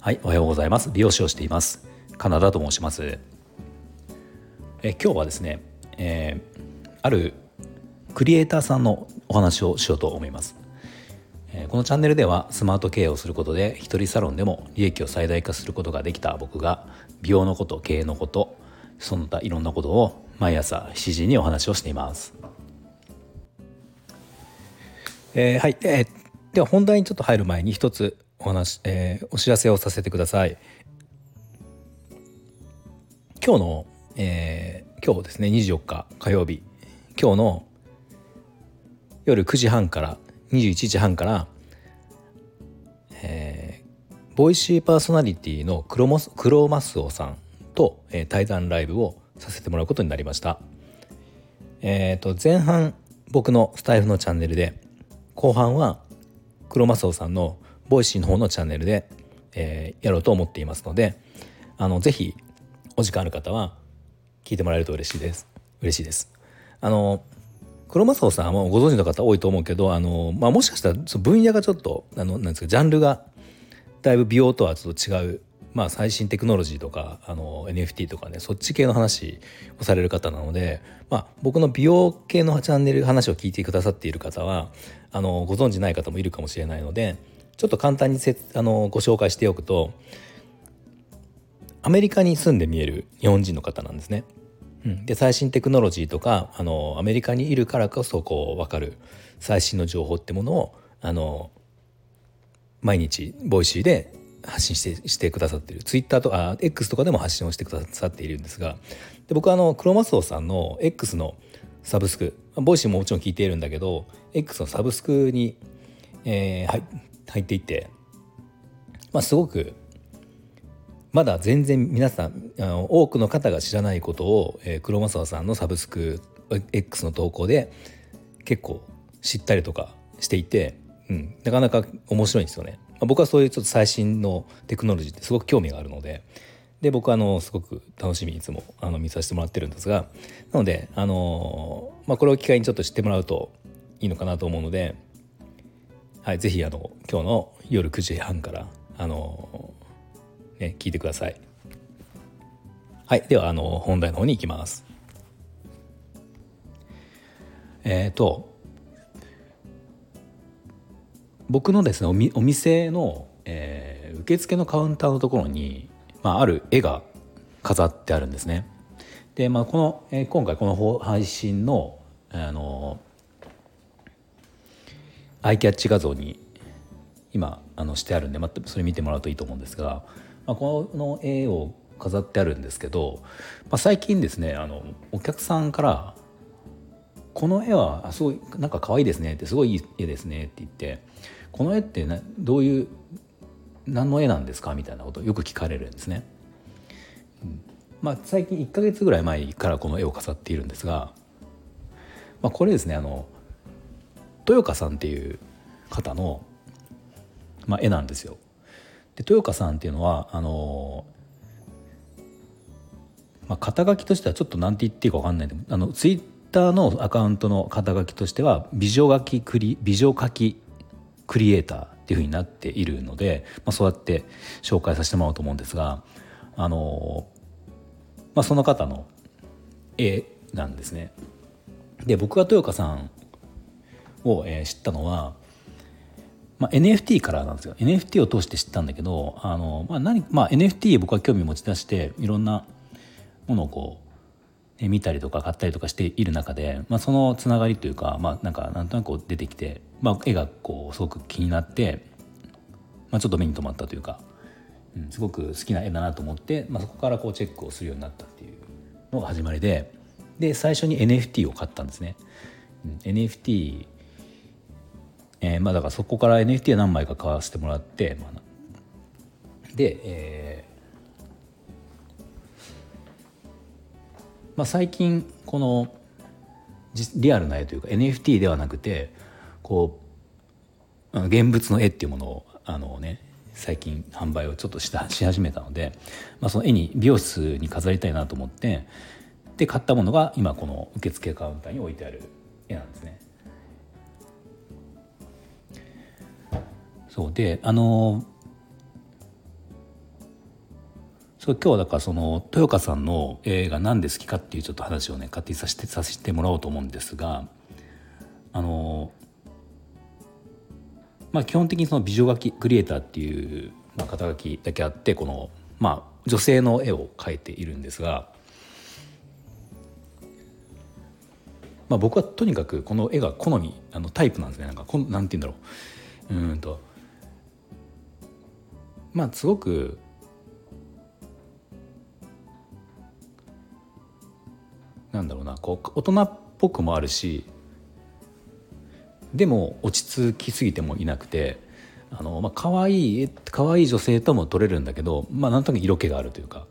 はい、おはようございます。美容師をしています。カナダと申します。え今日はですね、えー、あるクリエイターさんのお話をしようと思います。えこのチャンネルではスマート経営をすることで一人サロンでも利益を最大化することができた僕が美容のこと経営のことその他いろんなことを毎朝7時にお話をしています。えー、はい、えー、では本題にちょっと入る前に一つお話、えー、お知らせをさせてください。今日の、えー、今日ですね24日火曜日今日の夜9時半から21時半から、えー、ボイシーパーソナリティのクロモスクロマスオさんと、えー、対談ライブをさせてもらうことになりました。えーと、前半僕のスタエフのチャンネルで後半はクロマスオさんの Voicy の方のチャンネルで、えー、やろうと思っていますのであのぜひお時間ある方は聞いてもらえると嬉しいです。嬉しいです。あのクロマスオさんもご存知の方多いと思うけどあの、まあ、もしかしたら分野がちょっとあのなんですかジャンルがだいぶ美容とはちょっと違う、まあ、最新テクノロジーとかあの NFT とかねそっち系の話をされる方なので、まあ、僕の美容系のチャンネル話を聞いてくださっている方はあのご存知ない方もいるかもしれないのでちょっと簡単にせあのご紹介しておくとアメリカに住んで見える日本人の方なんですね。うん、で最新テクノロジーとかあのアメリカにいるからこそこう分かる最新の情報ってものをあの毎日 Voicy で発信してしてくださっているツイッターとか X とかでも発信をしてくださっているんですがで僕はあのクロマスオさんの X のサブスク Voicy ももちろん聞いているんだけど X のサブスクに、えー、入っていって、まあ、すごくまだ全然皆さんあの多くの方が知らないことを、えー、黒沢さんのサブスク X の投稿で結構知ったりとかしていて、うん、なかなか面白いんですよね。まあ、僕はそういうちょっと最新のテクノロジーってすごく興味があるのでで僕はあのすごく楽しみにいつもあの見させてもらってるんですがなので、あのまあ、これを機会にちょっと知ってもらうといいのかなと思うので、はい、ぜひあの今日の夜9時半からあのね、聞いてください。はい、ではあの本題の方に行きます。えっ、ー、と僕のですねお店の、えー、受付のカウンターのところに、まあ、ある絵が飾ってあるんですね。で、まあ、この、えー、今回この配信のあのアイキャッチ画像に今あのしてあるんで、またそれ見てもらうといいと思うんですがまあ、この絵を飾ってあるんですけど、まあ、最近ですねあのお客さんから「この絵はすごいなんか可愛いですね」って「すごいいい絵ですね」って言って「この絵ってなどういう何の絵なんですか?」みたいなことをよく聞かれるんですね。うんまあ、最近1か月ぐらい前からこの絵を飾っているんですが、まあ、これですねあの豊川さんっていう方の、まあ、絵なんですよ。で豊川さんっていうのはあのまあ、肩書きとしてはちょっと何て言っていいか分かんないあのツイッターのアカウントの肩書きとしては美女書きクリ美女書きクリエイターっていうふうになっているので、まあ、そうやって紹介させてもらおうと思うんですがあの、まあ、その方の絵なんですね。で僕が豊川さんを、え、知ったのはまあ、NFT からなんですよ NFT を通して知ったんだけどあの、まあ何まあ、NFT 僕は興味持ち出していろんなものをこう、見たりとか買ったりとかしている中で、まあ、そのつながりというか、まあ、なんかなんとなく出てきて、まあ、絵がこうすごく気になって、まあ、ちょっと目に留まったというか、うん、すごく好きな絵だなと思って、まあ、そこからこうチェックをするようになったっていうのが始まりでで最初に NFT を買ったんですね。うん、NFT えー、まあだからそこから NFT は何枚か買わせてもらって、まあ、で、えまあ、最近このリアルな絵というか NFT ではなくてこう現物の絵っていうものをあのね最近販売をちょっとしたし始めたので、まあ、その絵に美容室に飾りたいなと思ってで買ったものが今この受付カウンターに置いてある絵なんですね。そうであのそう今日はだからその豊川さんの映画何で好きかっていうちょっと話をね勝手にさせてさせてもらおうと思うんですがあのまあ基本的にその美女書きクリエイターっていう、まあ、肩書きだけあってこのまあ女性の絵を描いているんですが、まあ、僕はとにかくこの絵が好みあのタイプなんですね。なんかこんなんて言うんだろう。うんと。まあすごくこう大人っぽくもあるしでも落ち着きすぎてもいなくてあの、まあ可愛い可愛い女性とも撮れるんだけど、まあ、なんとなく色気があるというか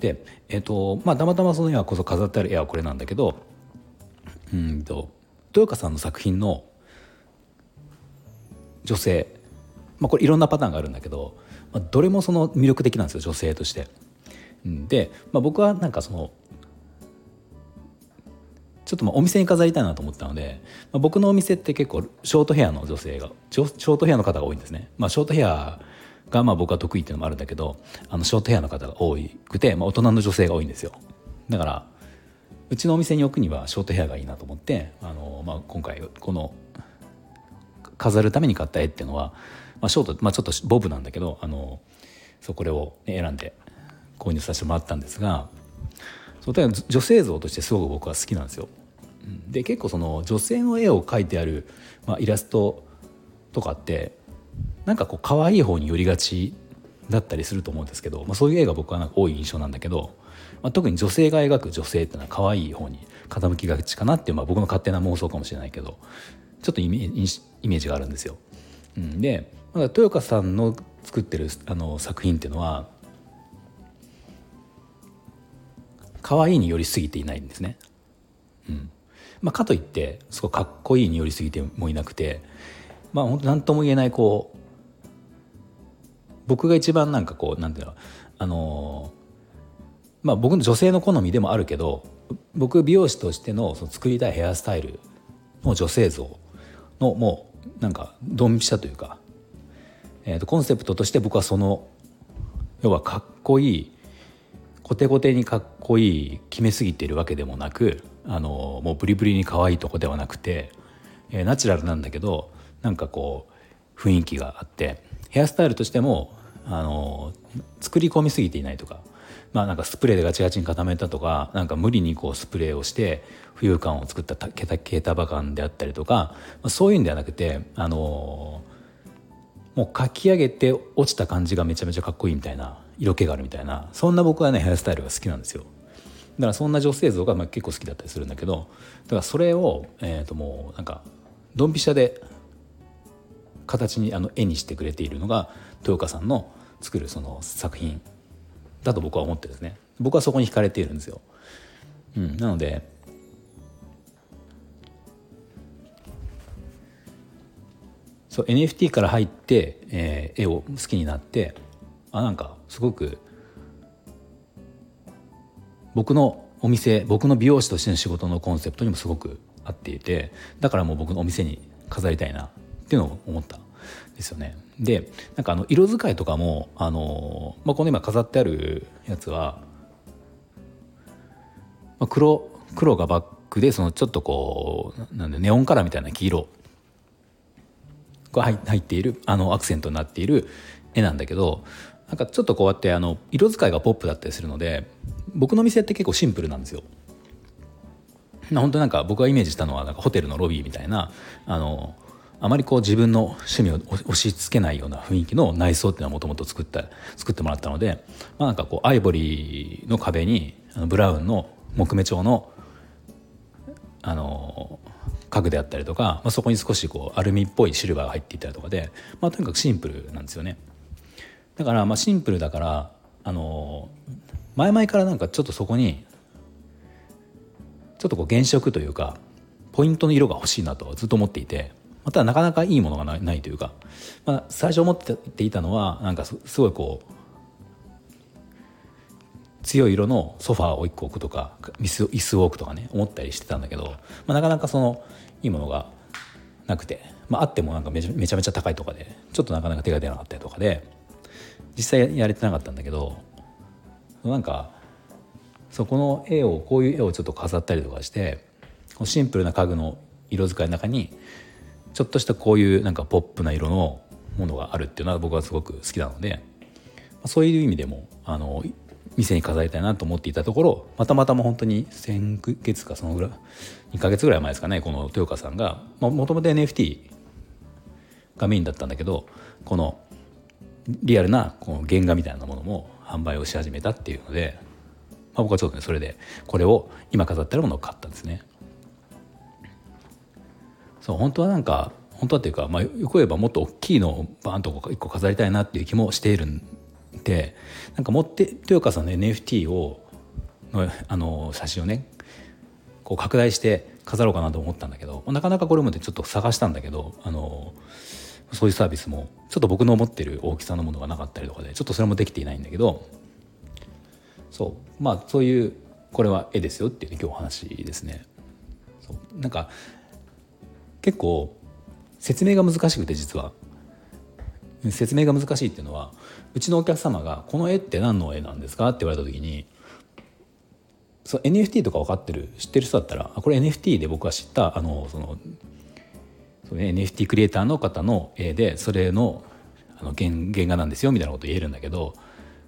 で、えーとまあ、たまたまその絵はこそ飾ってある絵はこれなんだけどうんと豊川さんの作品の女性、まあ、これいろんなパターンがあるんだけど、まあ、どれもその魅力的なんですよ女性として。で、まあ、僕はなんかそのちょっとまあお店に飾りたいなと思ったので、まあ、僕のお店って結構ショートヘアの女性がショートヘアの方が多いんですね。まあ、ショートヘアがまあ僕は得意っていうのもあるんだけどあのショートヘアの方が多くて、まあ、大人の女性が多いんですよ。だからうちのお店に置くにはショートヘアがいいなと思ってあの、まあ、今回この飾るために買った絵っていうのは、まあ、ショート、まあ、ちょっとボブなんだけどあのそうこれを、ね、選んで購入させてもらったんですがそう女性像としてすごく僕は好きなんですよ。で結構その女性の絵を描いてある、まあ、イラストとかってなんかこう可愛い方に寄りがちだったりすると思うんですけど、まあ、そういう絵が僕はなんか多い印象なんだけど、まあ、特に女性が描く女性っていうのは可愛い方に傾きがちかなっていう、まあ、僕の勝手な妄想かもしれないけどちょっとイメージがあるんですよ。うん、で豊川さんの作ってるあの作品っていうのは可愛いに寄りすぎていないんですね。うんまあ、かといってすごいかっこいいに寄りすぎてもいなくてまあ本当何とも言えないこう僕が一番なんかこうなんていうのあのまあ僕の女性の好みでもあるけど僕美容師としてのその作りたいヘアスタイルの女性像のもうなんかドンピシャというか、えー、とコンセプトとして僕はその要はかっこいいコテコテにかっこいい決めすぎているわけでもなくあのもうブリブリに可愛いとこではなくて、えー、ナチュラルなんだけどなんかこう雰囲気があってヘアスタイルとしてもあの作り込みすぎていないとか。まあ、なんかスプレーでガチガチに固めたとかなんか無理にこうスプレーをして浮遊感を作ったケタケタバ感であったりとか、まあ、そういうんではなくてあのもう書き上げて落ちた感じがめちゃめちゃかっこいいみたいな色気があるみたいなそんな僕はねヘアスタイルが好きなんですよ。だからそんな女性像がまあ結構好きだったりするんだけどだからそれを、えー、ともうなんかドンピシャで形にあの絵にしてくれているのが豊川さんの作るその作品だと僕は思ってですね僕はそこに惹かれているんですよ。うん、なのでそう NFT から入って、えー、絵を好きになってあなんかすごく僕のお店僕の美容師としての仕事のコンセプトにもすごく合っていてだからもう僕のお店に飾りたいなっていうのを思ったんですよね。でなんかあの色使いとかもあの、まあ、この今飾ってあるやつは、まあ、黒黒がバックでそのちょっとこうなんでネオンカラーみたいな黄色が入っているあのアクセントになっている絵なんだけどなんかちょっとこうやってあの色使いがポップだったりするので僕の店って結構シンプルなんですよ。本当なんか僕がイメージしたのはなんかホテルのロビーみたいなあのあまりこう自分の趣味を押し付けないような雰囲気の内装っていうのはもともと作った作ってもらったので、まあ、なんかこうアイボリーの壁にあのブラウンの木目調のあの家具であったりとか、まあ、そこに少しこうアルミっぽいシルバーが入っていたりとかで、まあ、とにかくシンプルなんですよね。だからまあシンプルだからあの前々からなんかちょっとそこにちょっとこう原色というかポイントの色が欲しいなとずっと思っていてまたなかなかいいものがないというか、まあ、最初思っていたのはなんかすごいこう強い色のソファーを1個置くとか椅子を置くとかね思ったりしてたんだけど、まあ、なかなかそのいいものがなくて、まあ、あってもなんかめちゃめちゃ高いとかでちょっとなかなか手が出なかったりとかで実際やれてなかったんだけどなんかそこの絵をこういう絵をちょっと飾ったりとかしてシンプルな家具の色使いの中にちょっとしたこういうなんかポップな色のものがあるっていうのは僕はすごく好きなのでそういう意味でもあの店に飾りたいなと思っていたところまたまたも本当に先月かそのぐらい2ヶ月ぐらい前ですかねこの豊川さんがもともと NFT がメインだったんだけどこのリアルなこの原画みたいなものも販売をし始めたっていうので、まあ、僕はちょっとねそれでこれを今飾ってるものを買ったんですね。そう本当はなんか本当はっていうか、まあ、よく言えばもっと大きいのをバーンと1個飾りたいなっていう気もしているんでなんか持って豊川さんの NFT をのあの写真をねこう拡大して飾ろうかなと思ったんだけどなかなかこれまでちょっと探したんだけどあのそういうサービスもちょっと僕の思ってる大きさのものがなかったりとかでちょっとそれもできていないんだけどそうまあそういうこれは絵ですよっていう、ね、今日お話ですね。そうなんか結構説明が難しくて実は説明が難しいっていうのはうちのお客様が「この絵って何の絵なんですか?」って言われた時にそう NFT とか分かってる？知ってる人だったらこれ NFT で僕が知ったあのその NFT クリエイターの方の絵でそれのあの原原画なんですよみたいなこと言えるんだけど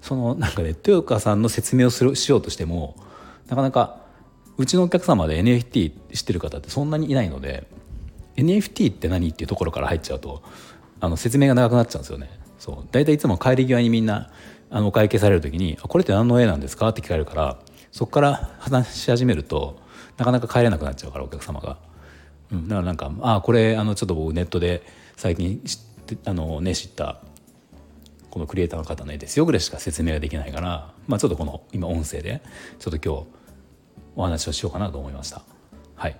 そのなんかね豊川さんの説明をするしようとしてもなかなかうちのお客様で NFT 知ってる方ってそんなにいないので NFT って何っていうところから入っちゃうとあの説明が長くなっちゃうんですよね。そう大体いつも帰り際にみんなあのお会計される時に「これって何の絵なんですか?」って聞かれるからそこから話し始めるとなかなか帰れなくなっちゃうからお客様が。うん、だからなんか「あこれあのちょっと僕ネットで最近知ってあの、ね、知ったこのクリエイターの方の絵ですよ」ぐらいしか説明ができないから、まあ、ちょっとこの今音声でちょっと今日お話をしようかなと思いました。はい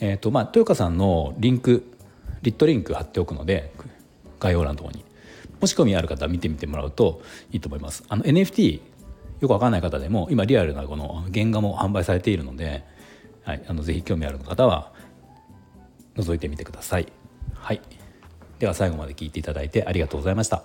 えーとまあ、豊川さんのリンクリットリンク貼っておくので概要欄のところにもし興味ある方は見てみてもらうといいと思います。あの NFT よくわかんない方でも今リアルなこの原画も販売されているので、はい、あのぜひ興味ある方は覗いてみてください。はい、では最後まで聞いていただいてありがとうございました。